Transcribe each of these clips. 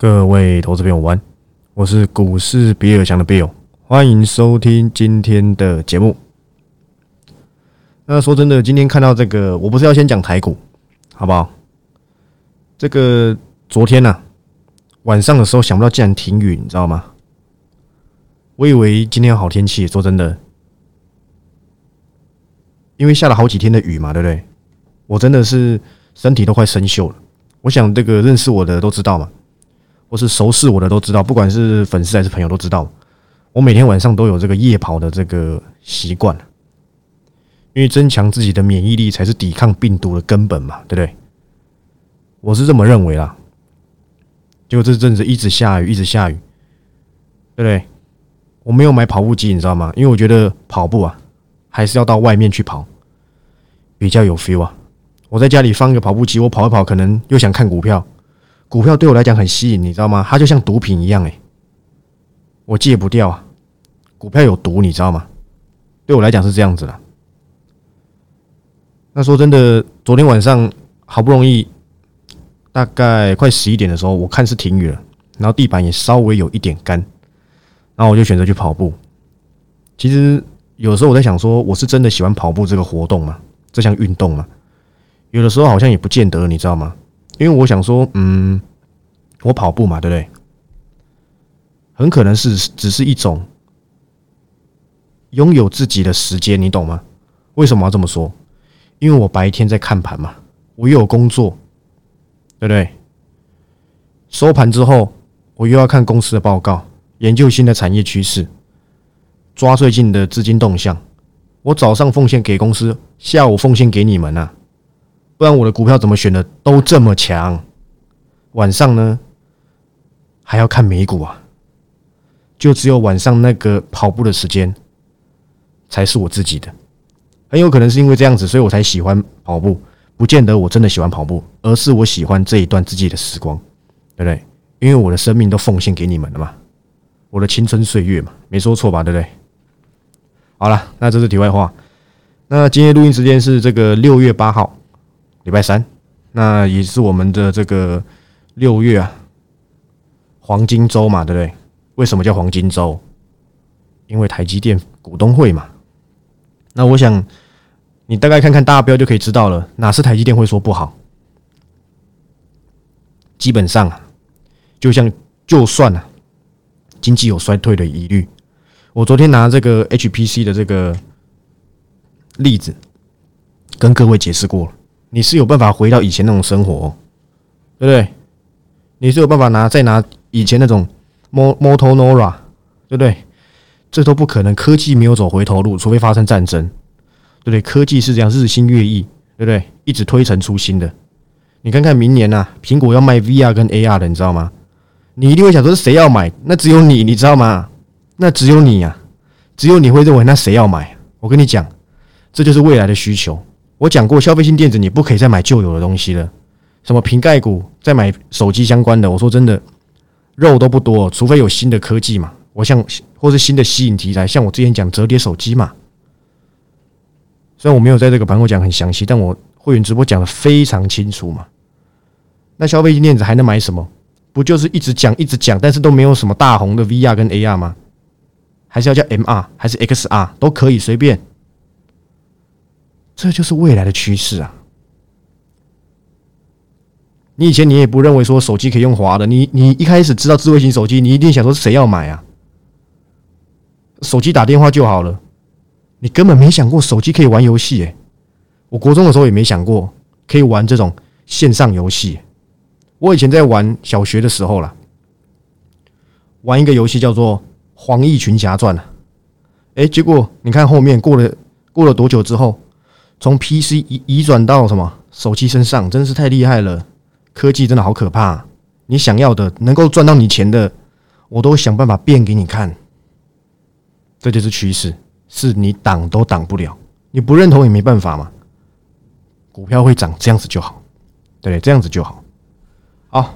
各位投资朋友，晚安，我是股市比尔强的 Bill，欢迎收听今天的节目。那说真的，今天看到这个，我不是要先讲台股，好不好？这个昨天呐，晚上的时候想不到竟然停雨，你知道吗？我以为今天好天气，说真的，因为下了好几天的雨嘛，对不对？我真的是身体都快生锈了。我想这个认识我的都知道嘛，或是熟识我的都知道，不管是粉丝还是朋友都知道，我每天晚上都有这个夜跑的这个习惯。因为增强自己的免疫力才是抵抗病毒的根本嘛，对不对？我是这么认为啦。结果这阵子一直下雨，一直下雨，对不对？我没有买跑步机，你知道吗？因为我觉得跑步啊，还是要到外面去跑，比较有 feel 啊。我在家里放一个跑步机，我跑一跑，可能又想看股票，股票对我来讲很吸引，你知道吗？它就像毒品一样，诶，我戒不掉啊。股票有毒，你知道吗？对我来讲是这样子的。那说真的，昨天晚上好不容易，大概快十一点的时候，我看是停雨了，然后地板也稍微有一点干，然后我就选择去跑步。其实有时候我在想，说我是真的喜欢跑步这个活动吗？这项运动吗？有的时候好像也不见得，你知道吗？因为我想说，嗯，我跑步嘛，对不对？很可能是只是一种拥有自己的时间，你懂吗？为什么要这么说？因为我白天在看盘嘛，我又有工作，对不对？收盘之后，我又要看公司的报告，研究新的产业趋势，抓最近的资金动向。我早上奉献给公司，下午奉献给你们啊，不然我的股票怎么选的都这么强？晚上呢，还要看美股啊，就只有晚上那个跑步的时间，才是我自己的。很有可能是因为这样子，所以我才喜欢跑步。不见得我真的喜欢跑步，而是我喜欢这一段自己的时光，对不对？因为我的生命都奉献给你们了嘛，我的青春岁月嘛，没说错吧？对不对？好了，那这是题外话。那今天录音时间是这个六月八号，礼拜三，那也是我们的这个六月啊，黄金周嘛，对不对？为什么叫黄金周？因为台积电股东会嘛。那我想，你大概看看大标就可以知道了，哪是台积电会说不好？基本上啊，就像就算啊，经济有衰退的疑虑，我昨天拿这个 HPC 的这个例子跟各位解释过了，你是有办法回到以前那种生活，对不对？你是有办法拿再拿以前那种 Mo Motorola，对不对？这都不可能，科技没有走回头路，除非发生战争，对不对？科技是这样日新月异，对不对？一直推陈出新的。你看看明年呐，苹果要卖 VR 跟 AR 的，你知道吗？你一定会想说谁要买？那只有你，你知道吗？那只有你呀，只有你会认为那谁要买？我跟你讲，这就是未来的需求。我讲过，消费性电子你不可以再买旧有的东西了，什么瓶盖股，再买手机相关的。我说真的，肉都不多，除非有新的科技嘛。我像或是新的吸引题材，像我之前讲折叠手机嘛，虽然我没有在这个盘口讲很详细，但我会员直播讲的非常清楚嘛。那消费性电子还能买什么？不就是一直讲一直讲，但是都没有什么大红的 VR 跟 AR 吗？还是要叫 MR 还是 XR 都可以随便。这就是未来的趋势啊！你以前你也不认为说手机可以用滑的，你你一开始知道智慧型手机，你一定想说谁要买啊？手机打电话就好了，你根本没想过手机可以玩游戏。诶，我国中的时候也没想过可以玩这种线上游戏。我以前在玩小学的时候啦，玩一个游戏叫做《黄奕群侠传》啊。哎，结果你看后面过了过了多久之后，从 PC 移移转到什么手机身上，真是太厉害了！科技真的好可怕，你想要的能够赚到你钱的，我都想办法变给你看。这就是趋势，是你挡都挡不了，你不认同也没办法嘛。股票会涨，这样子就好，对，这样子就好。好，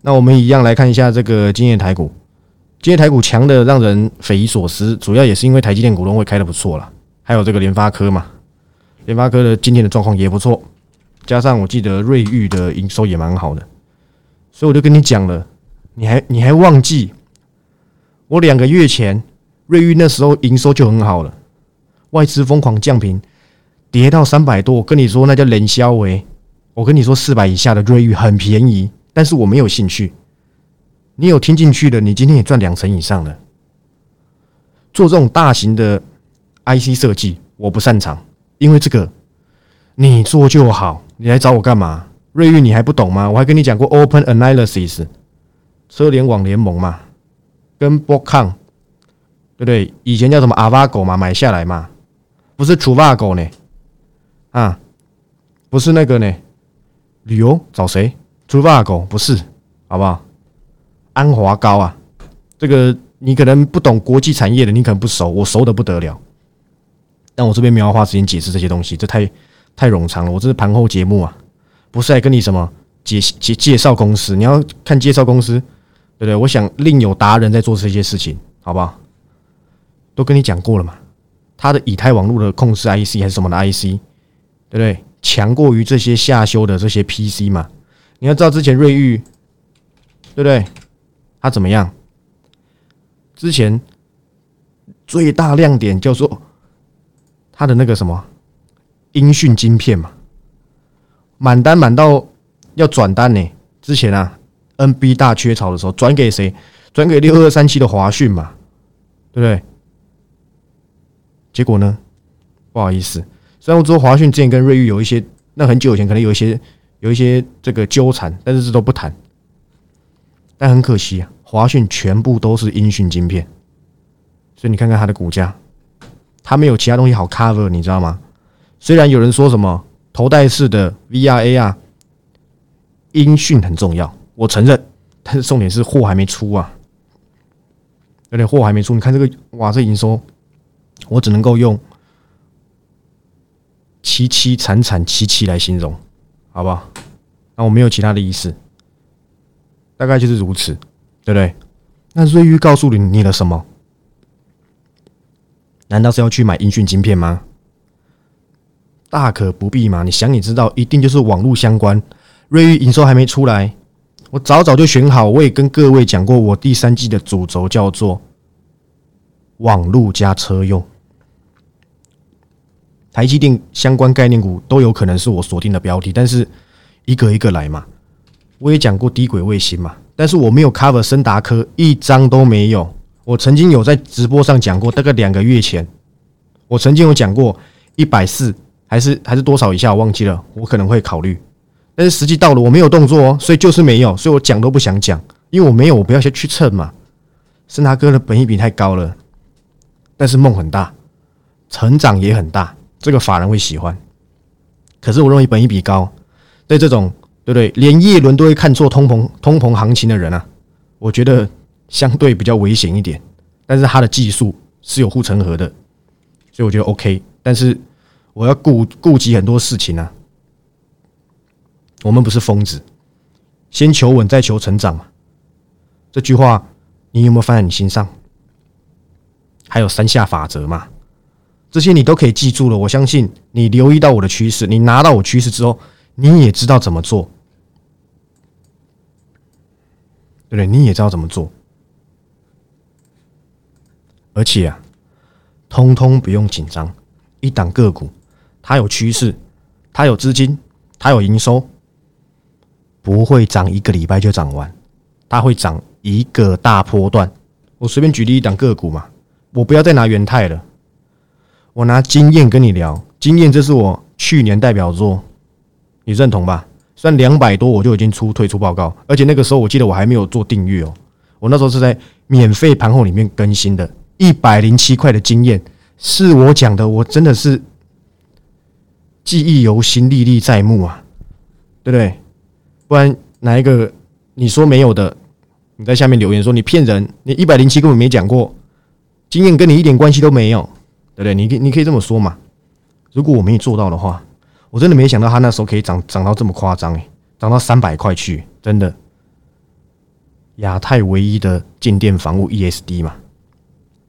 那我们一样来看一下这个今日台股。今日台股强的让人匪夷所思，主要也是因为台积电股东会开的不错了，还有这个联发科嘛，联发科的今天的状况也不错，加上我记得瑞昱的营收也蛮好的，所以我就跟你讲了，你还你还忘记？我两个月前瑞昱那时候营收就很好了，外资疯狂降频，跌到三百多。跟你说那叫冷销为，我跟你说四百以下的瑞昱很便宜，但是我没有兴趣。你有听进去的，你今天也赚两成以上了。做这种大型的 IC 设计，我不擅长，因为这个你做就好。你来找我干嘛？瑞昱你还不懂吗？我还跟你讲过 Open Analysis 车联网联盟嘛，跟 b o c o n 对不对？以前叫什么 Avago 嘛，买下来嘛，不是出 bug 呢？啊，不是那个呢？旅游找谁出 bug 不是，好不好？安华高啊，这个你可能不懂国际产业的，你可能不熟，我熟的不得了。但我这边没有花时间解释这些东西，这太太冗长了。我这是盘后节目啊，不是来跟你什么介介介绍公司。你要看介绍公司，对不对？我想另有达人在做这些事情，好不好？都跟你讲过了嘛。他的以太网络的控制 IC 还是什么的 IC，对不对？强过于这些下修的这些 PC 嘛。你要知道之前瑞昱，对不对？它怎么样？之前最大亮点叫做它的那个什么音讯晶片嘛，满单满到要转单呢。之前啊，NB 大缺潮的时候，转给谁？转给六二三七的华讯嘛，对不对？结果呢？不好意思，虽然我知道华讯之前跟瑞昱有一些，那很久以前可能有一些有一些这个纠缠，但是这都不谈。但很可惜啊，华讯全部都是音讯晶片，所以你看看它的股价，它没有其他东西好 cover，你知道吗？虽然有人说什么头戴式的 VRA 啊，音讯很重要，我承认，但是重点是货还没出啊，有点货还没出。你看这个，哇，这营收，我只能够用凄凄惨惨戚戚来形容，好不好？那我没有其他的意思。大概就是如此，对不对？那瑞玉告诉你你了什么？难道是要去买音讯晶片吗？大可不必嘛！你想，你知道，一定就是网络相关。瑞昱营收还没出来，我早早就选好。我也跟各位讲过，我第三季的主轴叫做网络加车用。台积电相关概念股都有可能是我锁定的标的，但是一个一个来嘛。我也讲过低轨卫星嘛，但是我没有 cover 森达科一张都没有。我曾经有在直播上讲过，大概两个月前，我曾经有讲过一百四还是还是多少以下，我忘记了，我可能会考虑。但是实际到了，我没有动作哦，所以就是没有，所以我讲都不想讲，因为我没有，我不要先去蹭嘛。森达哥的本意比太高了，但是梦很大，成长也很大，这个法人会喜欢。可是我认为本意比高，在这种。对不对？连叶伦都会看错通膨通膨行情的人啊，我觉得相对比较危险一点。但是他的技术是有护城河的，所以我觉得 OK。但是我要顾顾及很多事情啊。我们不是疯子，先求稳再求成长嘛。这句话你有没有放在你心上？还有三下法则嘛？这些你都可以记住了。我相信你留意到我的趋势，你拿到我趋势之后。你也知道怎么做，对不对？你也知道怎么做，而且啊，通通不用紧张。一档个股，它有趋势，它有资金，它有营收，不会涨一个礼拜就涨完，它会涨一个大波段。我随便举例一档个股嘛，我不要再拿元泰了，我拿经验跟你聊。经验，这是我去年代表作。你认同吧？算两百多，我就已经出退出报告，而且那个时候我记得我还没有做订阅哦。我那时候是在免费盘后里面更新的，一百零七块的经验是我讲的，我真的是记忆犹新、历历在目啊，对不对？不然哪一个你说没有的，你在下面留言说你骗人，你一百零七根本没讲过，经验跟你一点关系都没有，对不对？你可你可以这么说嘛？如果我没做到的话。我真的没想到他那时候可以涨涨到这么夸张诶，涨到三百块去，真的。亚太唯一的静电防务 ESD 嘛，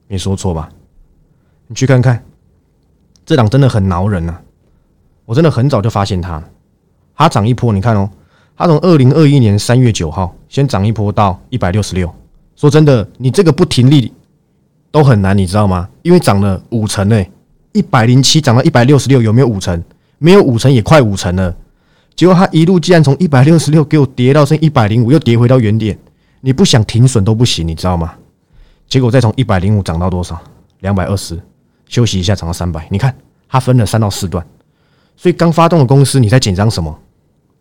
没说错吧？你去看看，这档真的很挠人呐！我真的很早就发现它，它涨一波，你看哦，它从二零二一年三月九号先涨一波到一百六十六。说真的，你这个不停利都很难，你知道吗？因为涨了五成呢，一百零七涨到一百六十六，有没有五成？没有五成也快五成了。结果它一路竟然从一百六十六给我跌到剩一百零五，又跌回到原点。你不想停损都不行，你知道吗？结果再从一百零五涨到多少？两百二十，休息一下涨到三百。你看，它分了三到四段，所以刚发动的公司，你在紧张什么？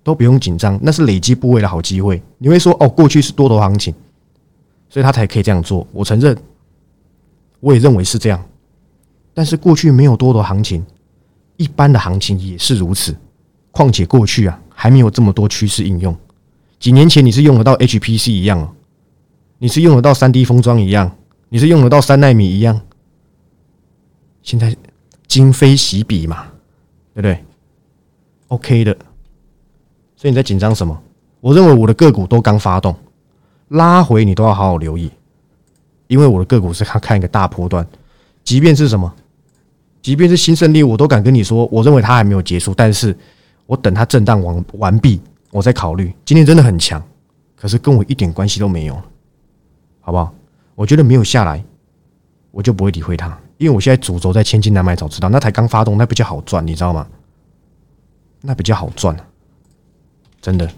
都不用紧张，那是累积部位的好机会。你会说，哦，过去是多头行情，所以他才可以这样做。我承认，我也认为是这样。但是过去没有多头行情，一般的行情也是如此。况且过去啊，还没有这么多趋势应用。几年前你是用得到 HPC 一样哦，你是用得到三 D 封装一样，你是用得到三纳米一样。现在今非昔比嘛，对不对？OK 的。所以你在紧张什么？我认为我的个股都刚发动，拉回你都要好好留意，因为我的个股是看看一个大波段，即便是什么，即便是新胜利，我都敢跟你说，我认为它还没有结束，但是我等它震荡完完毕，我再考虑。今天真的很强，可是跟我一点关系都没有，好不好？我觉得没有下来，我就不会理会它，因为我现在主轴在千金难买早知道，那台刚发动，那比较好赚，你知道吗？那比较好赚真的，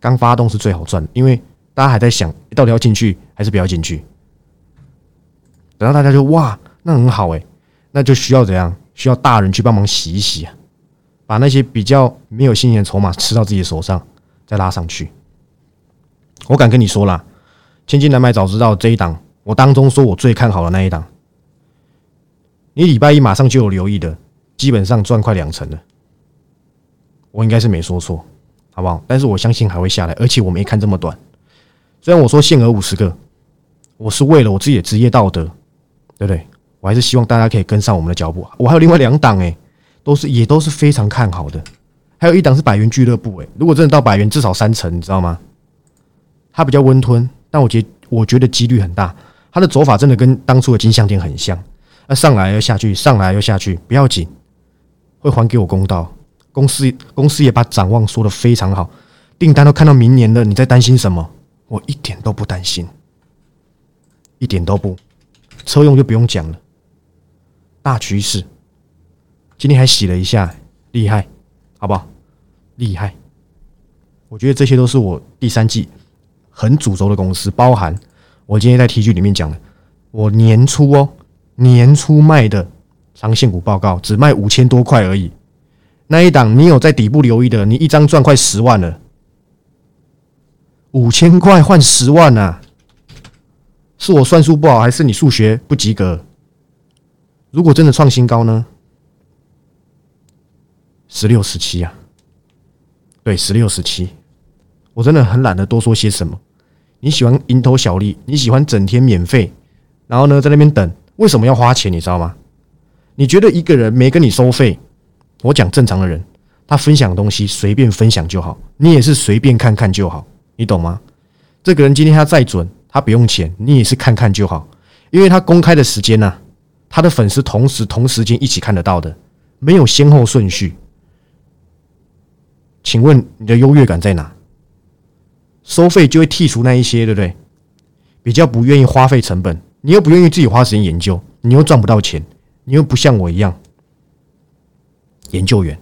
刚发动是最好赚，因为大家还在想到底要进去还是不要进去。等到大家就哇，那很好哎，那就需要怎样？需要大人去帮忙洗一洗啊，把那些比较没有新鲜筹码吃到自己手上，再拉上去。我敢跟你说啦，千金难买早知道这一档，我当中说我最看好的那一档，你礼拜一马上就有留意的，基本上赚快两成了，我应该是没说错。好不好？但是我相信还会下来，而且我没看这么短。虽然我说限额五十个，我是为了我自己的职业道德，对不对？我还是希望大家可以跟上我们的脚步。我还有另外两档诶，都是也都是非常看好的。还有一档是百元俱乐部诶，如果真的到百元，至少三成，你知道吗？它比较温吞，但我觉我觉得几率很大。它的走法真的跟当初的金项店很像，那上来又下去，上来又下去，不要紧，会还给我公道。公司公司也把展望说的非常好，订单都看到明年了，你在担心什么？我一点都不担心，一点都不。车用就不用讲了，大趋势。今天还洗了一下，厉害，好不好？厉害。我觉得这些都是我第三季很主轴的公司，包含我今天在 T G 里面讲的，我年初哦，年初卖的长线股报告只卖五千多块而已。那一档你有在底部留意的，你一张赚快十万了，五千块换十万呐，是我算数不好，还是你数学不及格？如果真的创新高呢？十六十七啊，对，十六十七，我真的很懒得多说些什么。你喜欢蝇头小利，你喜欢整天免费，然后呢在那边等，为什么要花钱？你知道吗？你觉得一个人没跟你收费？我讲正常的人，他分享东西随便分享就好，你也是随便看看就好，你懂吗？这个人今天他再准，他不用钱，你也是看看就好，因为他公开的时间呢，他的粉丝同时同时间一起看得到的，没有先后顺序。请问你的优越感在哪？收费就会剔除那一些，对不对？比较不愿意花费成本，你又不愿意自己花时间研究，你又赚不到钱，你又不像我一样。研究员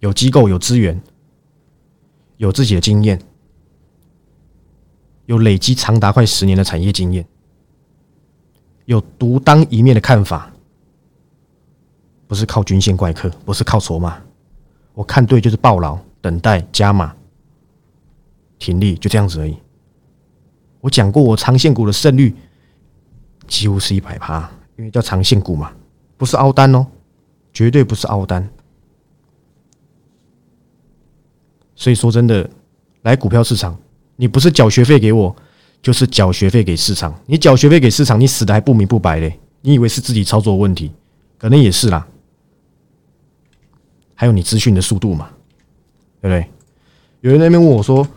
有机构有资源，有自己的经验，有累积长达快十年的产业经验，有独当一面的看法，不是靠均线怪客，不是靠筹码，我看对就是暴牢，等待加码，停利就这样子而已。我讲过，我长线股的胜率几乎是一百趴，因为叫长线股嘛，不是凹单哦。绝对不是凹单，所以说真的，来股票市场，你不是缴学费给我，就是缴学费给市场。你缴学费给市场，你死的还不明不白嘞！你以为是自己操作问题，可能也是啦。还有你资讯的速度嘛，对不对？有人那边问我说：“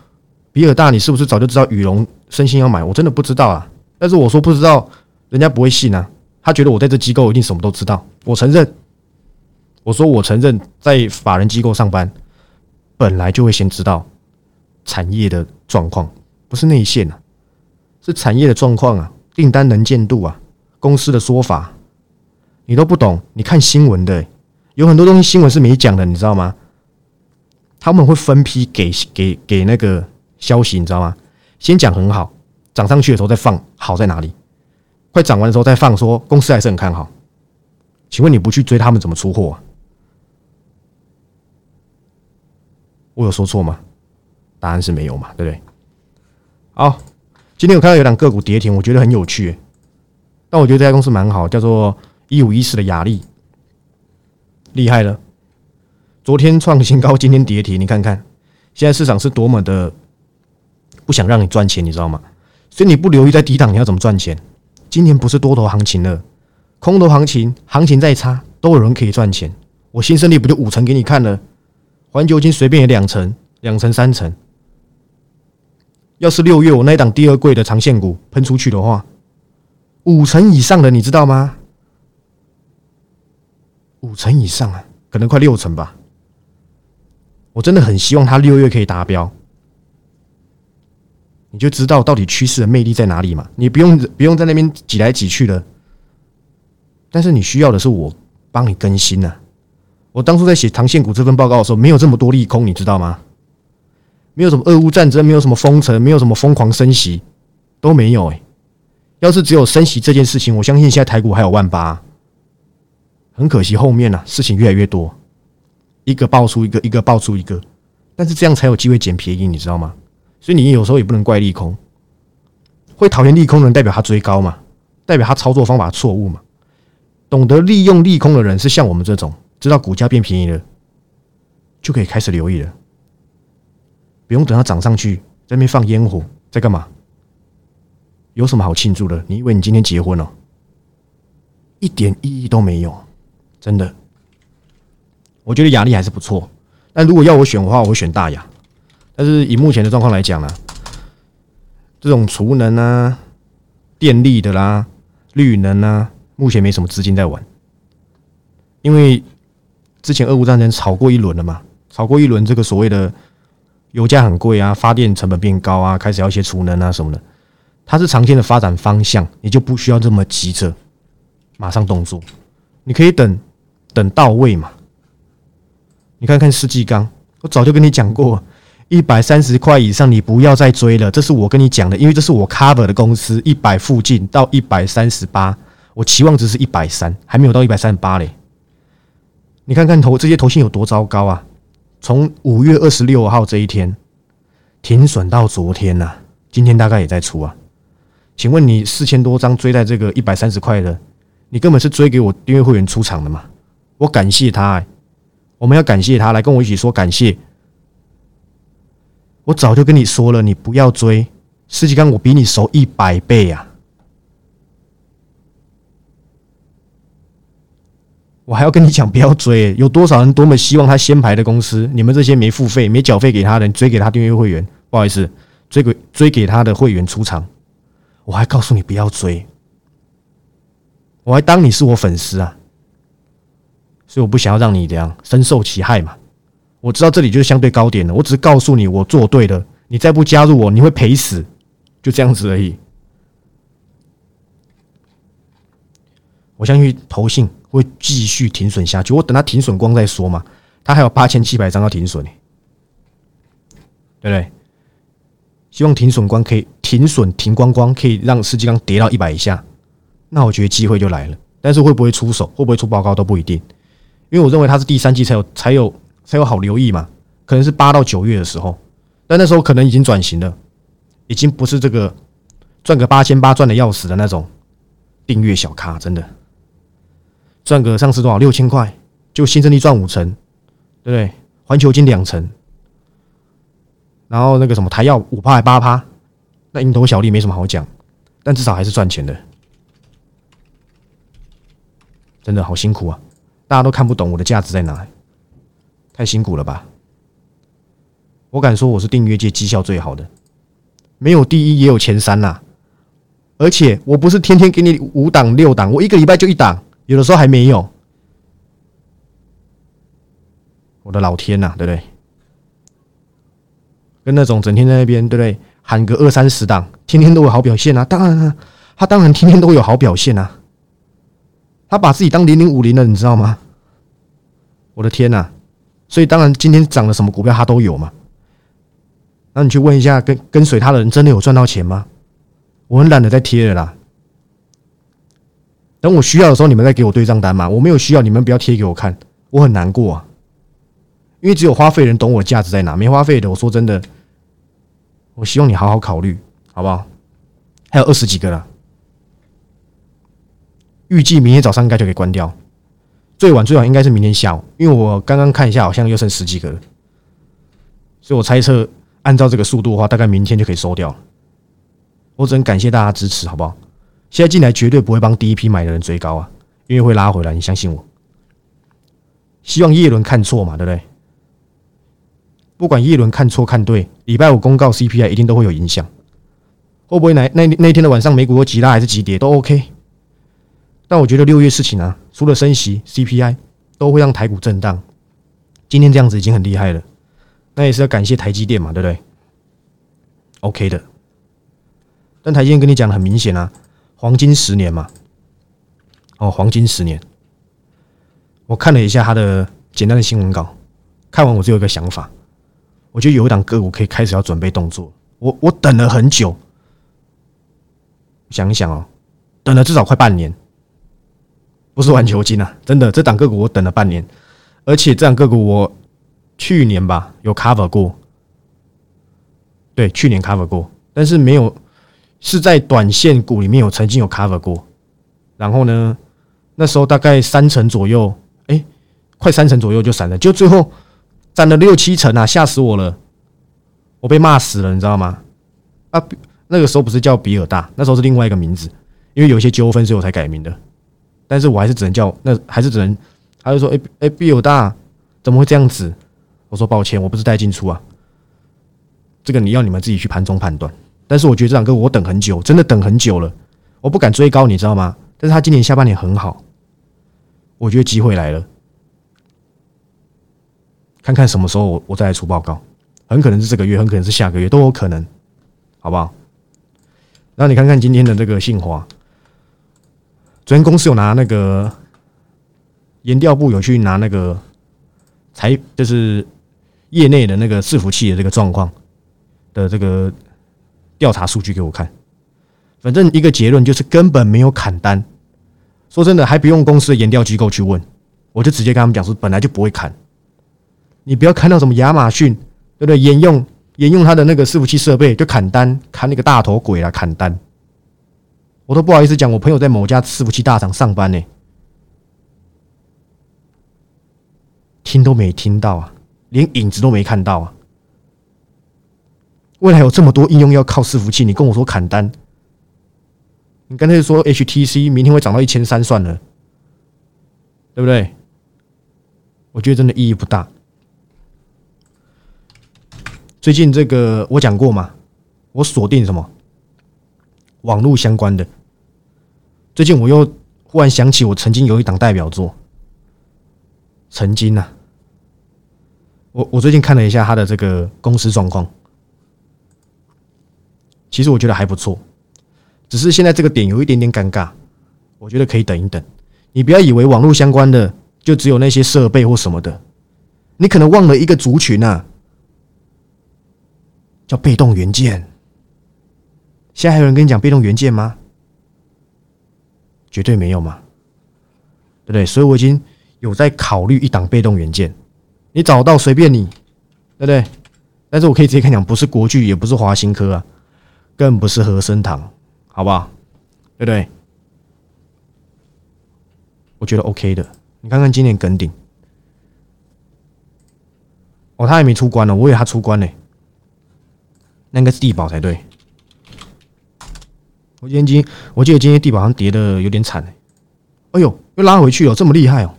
比尔大，你是不是早就知道羽绒身心要买？”我真的不知道啊。但是我说不知道，人家不会信啊。他觉得我在这机构一定什么都知道。我承认。我说，我承认在法人机构上班，本来就会先知道产业的状况，不是内线啊，是产业的状况啊，订单能见度啊，公司的说法，你都不懂。你看新闻的，有很多东西新闻是没讲的，你知道吗？他们会分批给给给那个消息，你知道吗？先讲很好，涨上去的时候再放好在哪里，快涨完的时候再放说公司还是很看好。请问你不去追他们怎么出货？我有说错吗？答案是没有嘛，对不对？好，今天我看到有两个股跌停，我觉得很有趣。但我觉得这家公司蛮好，叫做一五一四的雅力，厉害了。昨天创新高，今天跌停，你看看，现在市场是多么的不想让你赚钱，你知道吗？所以你不留意在低档，你要怎么赚钱？今年不是多头行情了，空头行情，行情再差都有人可以赚钱。我新胜利不就五成给你看了？环球金随便也两成、两成、三成。要是六月我那档第二贵的长线股喷出去的话，五成以上的你知道吗？五成以上啊，可能快六成吧。我真的很希望它六月可以达标，你就知道到底趋势的魅力在哪里嘛。你不用不用在那边挤来挤去的，但是你需要的是我帮你更新呢。我当初在写长线股这份报告的时候，没有这么多利空，你知道吗？没有什么俄乌战争，没有什么封城，没有什么疯狂升息，都没有哎。要是只有升息这件事情，我相信现在台股还有万八。很可惜，后面呢事情越来越多，一个爆出一个，一个爆出一个，但是这样才有机会捡便宜，你知道吗？所以你有时候也不能怪利空，会讨厌利空的人，代表他追高嘛，代表他操作方法错误嘛。懂得利用利空的人，是像我们这种。知道股价变便宜了，就可以开始留意了。不用等它涨上去，在那边放烟火，在干嘛？有什么好庆祝的？你以为你今天结婚了？一点意义都没有，真的。我觉得雅力还是不错，但如果要我选的话，我会选大雅。但是以目前的状况来讲呢，这种储能啊、电力的啦、绿能啊，目前没什么资金在玩，因为。之前俄乌战争炒过一轮了嘛？炒过一轮，这个所谓的油价很贵啊，发电成本变高啊，开始要一些储能啊什么的。它是长线的发展方向，你就不需要这么急着马上动作，你可以等等到位嘛。你看看世纪钢，我早就跟你讲过，一百三十块以上你不要再追了，这是我跟你讲的，因为这是我 cover 的公司，一百附近到一百三十八，我期望值是一百三，还没有到一百三十八嘞。你看看头这些头信有多糟糕啊！从五月二十六号这一天停损到昨天呐，今天大概也在出啊。请问你四千多张追在这个一百三十块的，你根本是追给我订阅会员出场的嘛？我感谢他，我们要感谢他来跟我一起说感谢。我早就跟你说了，你不要追，世纪刚我比你熟一百倍啊！我还要跟你讲，不要追。有多少人多么希望他先排的公司？你们这些没付费、没缴费给他的，追给他订阅会员，不好意思，追给追给他的会员出场。我还告诉你不要追，我还当你是我粉丝啊，所以我不想要让你这样深受其害嘛。我知道这里就是相对高点了，我只是告诉你我做对了，你再不加入我，你会赔死，就这样子而已。我相信投信。会继续停损下去，我等它停损光再说嘛。它还有八千七百张要停损呢，对不对？希望停损光可以停损停光光，可以让世纪刚跌到一百以下，那我觉得机会就来了。但是会不会出手，会不会出报告都不一定，因为我认为它是第三季才有才有才有好留意嘛，可能是八到九月的时候，但那时候可能已经转型了，已经不是这个赚个八千八赚的要死的那种订阅小咖，真的。赚个上次多少六千块，就新胜利赚五成，对不对？环球金两成，然后那个什么台药五趴还八趴，那蝇头小利没什么好讲，但至少还是赚钱的，真的好辛苦啊！大家都看不懂我的价值在哪，太辛苦了吧？我敢说我是订阅界绩效最好的，没有第一也有前三呐，而且我不是天天给你五档六档，我一个礼拜就一档。有的时候还没有，我的老天呐，对不对？跟那种整天在那边对不对喊个二三十档，天天都有好表现啊！当然啊，他当然天天都有好表现啊！他把自己当零零五零了，你知道吗？我的天呐！所以当然今天涨了什么股票他都有嘛。那你去问一下，跟跟随他的人真的有赚到钱吗？我很懒得再贴了啦。等我需要的时候，你们再给我对账单嘛。我没有需要，你们不要贴给我看，我很难过啊。因为只有花费人懂我的价值在哪，没花费的，我说真的，我希望你好好考虑，好不好？还有二十几个了，预计明天早上应该就可以关掉，最晚最晚应该是明天下午，因为我刚刚看一下，好像又剩十几个，所以我猜测按照这个速度的话，大概明天就可以收掉。我只能感谢大家支持，好不好？现在进来绝对不会帮第一批买的人追高啊，因为会拉回来，你相信我。希望叶伦看错嘛，对不对？不管叶伦看错看对，礼拜五公告 CPI 一定都会有影响。会不会那那那天的晚上美股会急拉还是急跌都 OK。但我觉得六月事情啊，除了升息、CPI，都会让台股震荡。今天这样子已经很厉害了，那也是要感谢台积电嘛，对不对？OK 的。但台积电跟你讲的很明显啊，黄金十年嘛。哦，黄金十年。我看了一下他的简单的新闻稿，看完我只有一个想法。我觉得有一档个股可以开始要准备动作。我我等了很久，想一想哦，等了至少快半年，不是玩球金啊，真的，这档个股我等了半年，而且这档个股我去年吧有 cover 过，对，去年 cover 过，但是没有是在短线股里面有曾经有 cover 过，然后呢，那时候大概三成左右，哎，快三成左右就散了，就最后。占了六七成啊，吓死我了！我被骂死了，你知道吗？啊，那个时候不是叫比尔大，那时候是另外一个名字，因为有一些纠纷，所以我才改名的。但是我还是只能叫那，还是只能，他就说：“哎哎，比尔大怎么会这样子？”我说：“抱歉，我不是带进出啊，这个你要你们自己去盘中判断。”但是我觉得这两个我等很久，真的等很久了，我不敢追高，你知道吗？但是他今年下半年很好，我觉得机会来了。看看什么时候我我再来出报告，很可能是这个月，很可能是下个月，都有可能，好不好？那你看看今天的这个信华，昨天公司有拿那个研调部有去拿那个财，就是业内的那个伺服器的这个状况的这个调查数据给我看，反正一个结论就是根本没有砍单。说真的，还不用公司的研调机构去问，我就直接跟他们讲说，本来就不会砍。你不要看到什么亚马逊，对不对？沿用沿用他的那个伺服器设备就砍单，砍那个大头鬼啊！砍单，我都不好意思讲，我朋友在某家伺服器大厂上班呢，听都没听到啊，连影子都没看到啊。未来有这么多应用要靠伺服器，你跟我说砍单，你刚才说 HTC 明天会涨到一千三算了，对不对？我觉得真的意义不大。最近这个我讲过嘛，我锁定什么网络相关的。最近我又忽然想起，我曾经有一档代表作，曾经呢，我我最近看了一下他的这个公司状况，其实我觉得还不错，只是现在这个点有一点点尴尬，我觉得可以等一等。你不要以为网络相关的就只有那些设备或什么的，你可能忘了一个族群啊。叫被动元件，现在还有人跟你讲被动元件吗？绝对没有嘛，对不对？所以我已经有在考虑一档被动元件，你找到随便你，对不对？但是我可以直接跟你讲，不是国巨，也不是华新科啊，更不是和生堂，好不好？对不对？我觉得 OK 的，你看看今年耿鼎，哦，他还没出关呢，我以为他出关呢。那应该是地保才对。我今天今我记得今天地板好像跌的有点惨哎，呦，又拉回去了，这么厉害哦！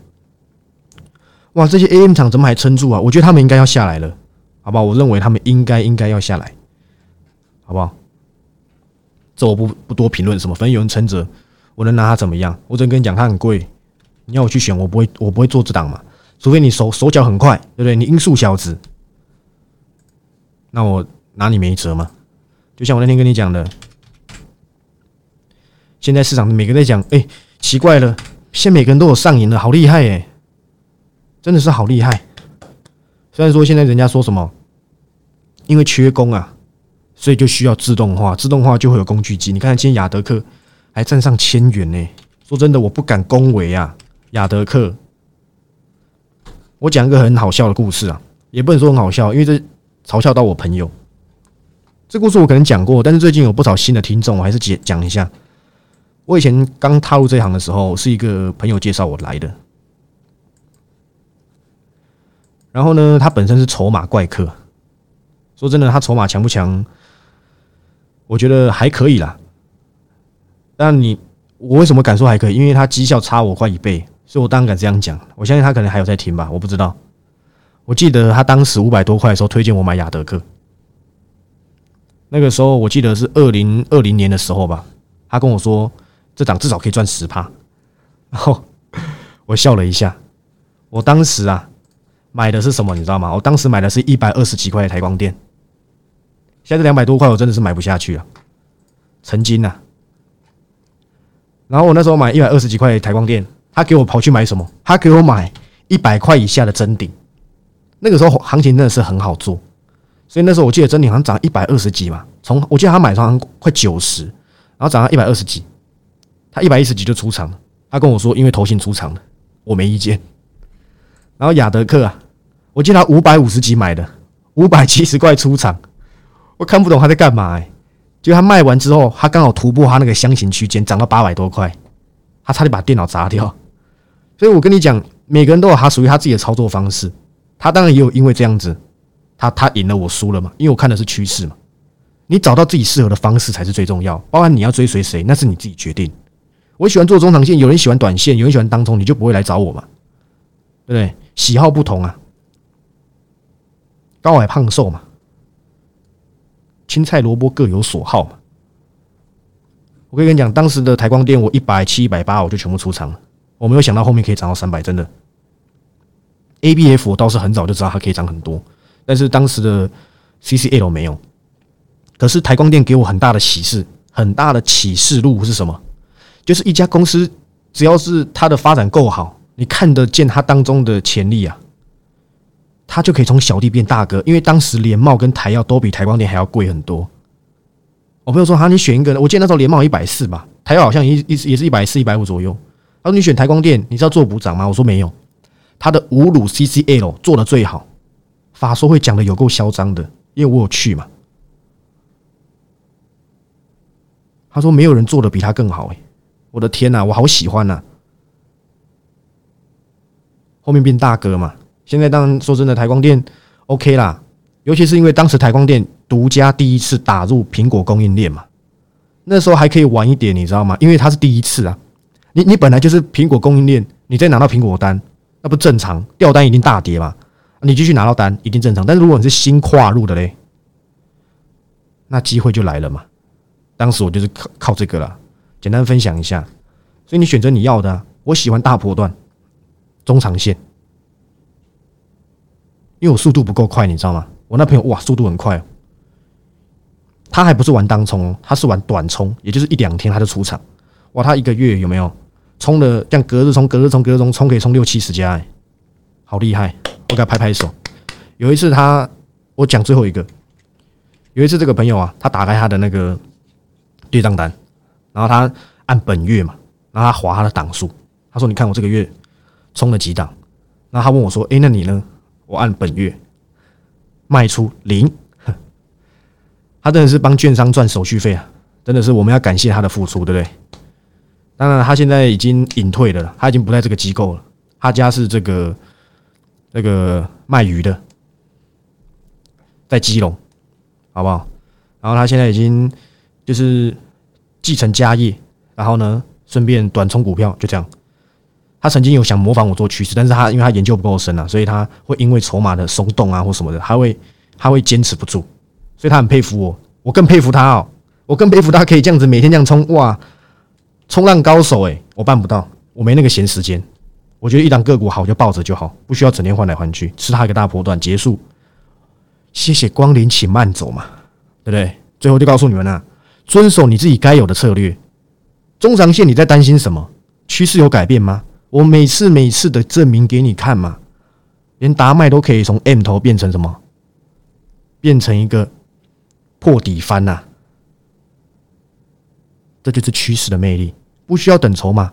哇，这些 AM 厂怎么还撑住啊？我觉得他们应该要下来了，好不好？我认为他们应该应该要下来，好不好？这我不不多评论什么，反正有人撑着，我能拿他怎么样？我只能跟你讲，它很贵，你要我去选，我不会我不会做这档嘛，除非你手手脚很快，对不对？你音速小子，那我。拿你没辙嘛。就像我那天跟你讲的，现在市场每个在讲，哎，奇怪了，现在每个人都有上瘾了，好厉害哎，真的是好厉害。虽然说现在人家说什么，因为缺工啊，所以就需要自动化，自动化就会有工具机。你看今天雅德克还站上千元呢。说真的，我不敢恭维啊，雅德克。我讲一个很好笑的故事啊，也不能说很好笑，因为这嘲笑到我朋友。这故事我可能讲过，但是最近有不少新的听众，我还是讲讲一下。我以前刚踏入这行的时候，是一个朋友介绍我来的。然后呢，他本身是筹码怪客。说真的，他筹码强不强？我觉得还可以啦。但你。我为什么敢说还可以？因为他绩效差我快一倍，所以我当然敢这样讲。我相信他可能还有在听吧，我不知道。我记得他当时五百多块的时候推荐我买雅德克，那个时候我记得是二零二零年的时候吧。他跟我说这档至少可以赚十趴，然后我笑了一下。我当时啊买的是什么？你知道吗？我当时买的是一百二十几块的台光电，现在两百多块，我真的是买不下去了。曾经啊。然后我那时候买一百二十几块台光电，他给我跑去买什么？他给我买一百块以下的真顶。那个时候行情真的是很好做，所以那时候我记得真顶好像涨一百二十几嘛。从我记得他买上快九十，然后涨到一百二十几，他一百一十几就出场了。他跟我说，因为头型出场了，我没意见。然后雅德克啊，我记得他五百五十几买的，五百七十块出场，我看不懂他在干嘛哎。就他卖完之后，他刚好突破他那个箱型区间，涨到八百多块，他差点把电脑砸掉。所以我跟你讲，每个人都有他属于他自己的操作方式。他当然也有因为这样子，他他赢了，我输了嘛。因为我看的是趋势嘛。你找到自己适合的方式才是最重要。包含你要追随谁，那是你自己决定。我喜欢做中长线，有人喜欢短线，有人喜欢当冲，你就不会来找我嘛？对不对？喜好不同啊，高矮胖瘦嘛。青菜萝卜各有所好嘛。我可以跟你讲，当时的台光电我一百七、一百八，我就全部出场了。我没有想到后面可以涨到三百，真的。A B F 我倒是很早就知道它可以涨很多，但是当时的 C C L 没有。可是台光电给我很大的启示，很大的启示录是什么？就是一家公司只要是它的发展够好，你看得见它当中的潜力啊。他就可以从小弟变大哥，因为当时联茂跟台药都比台光电还要贵很多。我朋友说：“哈，你选一个，我记得那时候联茂一百四吧，台药好像一一也是一百四、一百五左右。”他说：“你选台光电，你是要做补涨吗？”我说：“没有，他的五乳 CCL 做的最好，法说会讲的有够嚣张的，因为我有去嘛。”他说：“没有人做的比他更好。”哎，我的天呐，我好喜欢呐！后面变大哥嘛。现在当然说真的，台光电 OK 啦，尤其是因为当时台光电独家第一次打入苹果供应链嘛，那时候还可以晚一点，你知道吗？因为它是第一次啊，你你本来就是苹果供应链，你再拿到苹果单，那不正常？掉单一定大跌嘛，你继续拿到单一定正常。但是如果你是新跨入的嘞，那机会就来了嘛。当时我就是靠靠这个了，简单分享一下。所以你选择你要的，我喜欢大波段，中长线。因为我速度不够快，你知道吗？我那朋友哇，速度很快，他还不是玩当冲，他是玩短冲，也就是一两天他就出场。哇，他一个月有没有冲的？这样隔日冲、隔日冲、隔日冲，冲可以冲六七十家，哎，好厉害！我给他拍拍手。有一次他，我讲最后一个，有一次这个朋友啊，他打开他的那个对账单，然后他按本月嘛，然后他划他的档数，他说：“你看我这个月冲了几档？”然后他问我说：“哎，那你呢？”我按本月卖出零，他真的是帮券商赚手续费啊！真的是我们要感谢他的付出，对不对？当然，他现在已经隐退了，他已经不在这个机构了。他家是这个那个卖鱼的，在基隆，好不好？然后他现在已经就是继承家业，然后呢，顺便短冲股票，就这样。他曾经有想模仿我做趋势，但是他因为他研究不够深啊，所以他会因为筹码的松动啊或什么的，他会他会坚持不住，所以他很佩服我，我更佩服他哦，我更佩服他可以这样子每天这样冲哇，冲浪高手诶，我办不到，我没那个闲时间，我觉得一档个股好就抱着就好，不需要整天换来换去，吃它一个大波段结束，谢谢光临，请慢走嘛，对不对？最后就告诉你们啊，遵守你自己该有的策略。中长线你在担心什么？趋势有改变吗？我每次每次的证明给你看嘛，连达麦都可以从 M 头变成什么？变成一个破底翻呐！这就是趋势的魅力，不需要等筹码。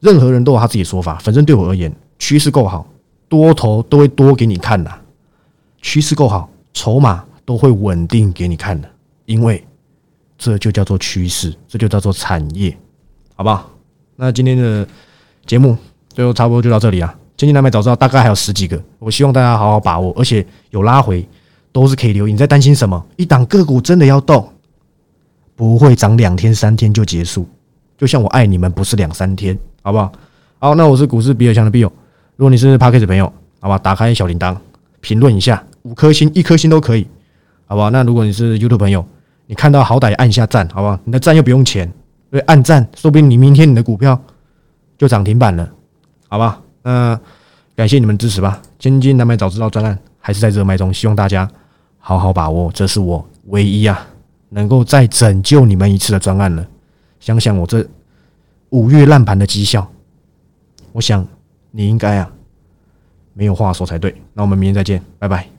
任何人都有他自己的说法，反正对我而言，趋势够好，多头都会多给你看的；趋势够好，筹码都会稳定给你看的。因为这就叫做趋势，这就叫做产业，好不好？那今天的节目就差不多就到这里啊。今天南北早知道大概还有十几个，我希望大家好好把握，而且有拉回都是可以留意。你在担心什么？一档个股真的要动，不会涨两天三天就结束。就像我爱你们不是两三天，好不好？好，那我是股市比尔强的 Bill。如果你是 Parkes 朋友，好吧，打开小铃铛，评论一下，五颗星、一颗星都可以，好不好？那如果你是 YouTube 朋友，你看到好歹按一下赞，好不好？你的赞又不用钱。所以，按赞，说不定你明天你的股票就涨停板了，好吧？那感谢你们支持吧。千金难买早知道专案还是在热卖中，希望大家好好把握，这是我唯一啊能够再拯救你们一次的专案了。想想我这五月烂盘的绩效，我想你应该啊没有话说才对。那我们明天再见，拜拜。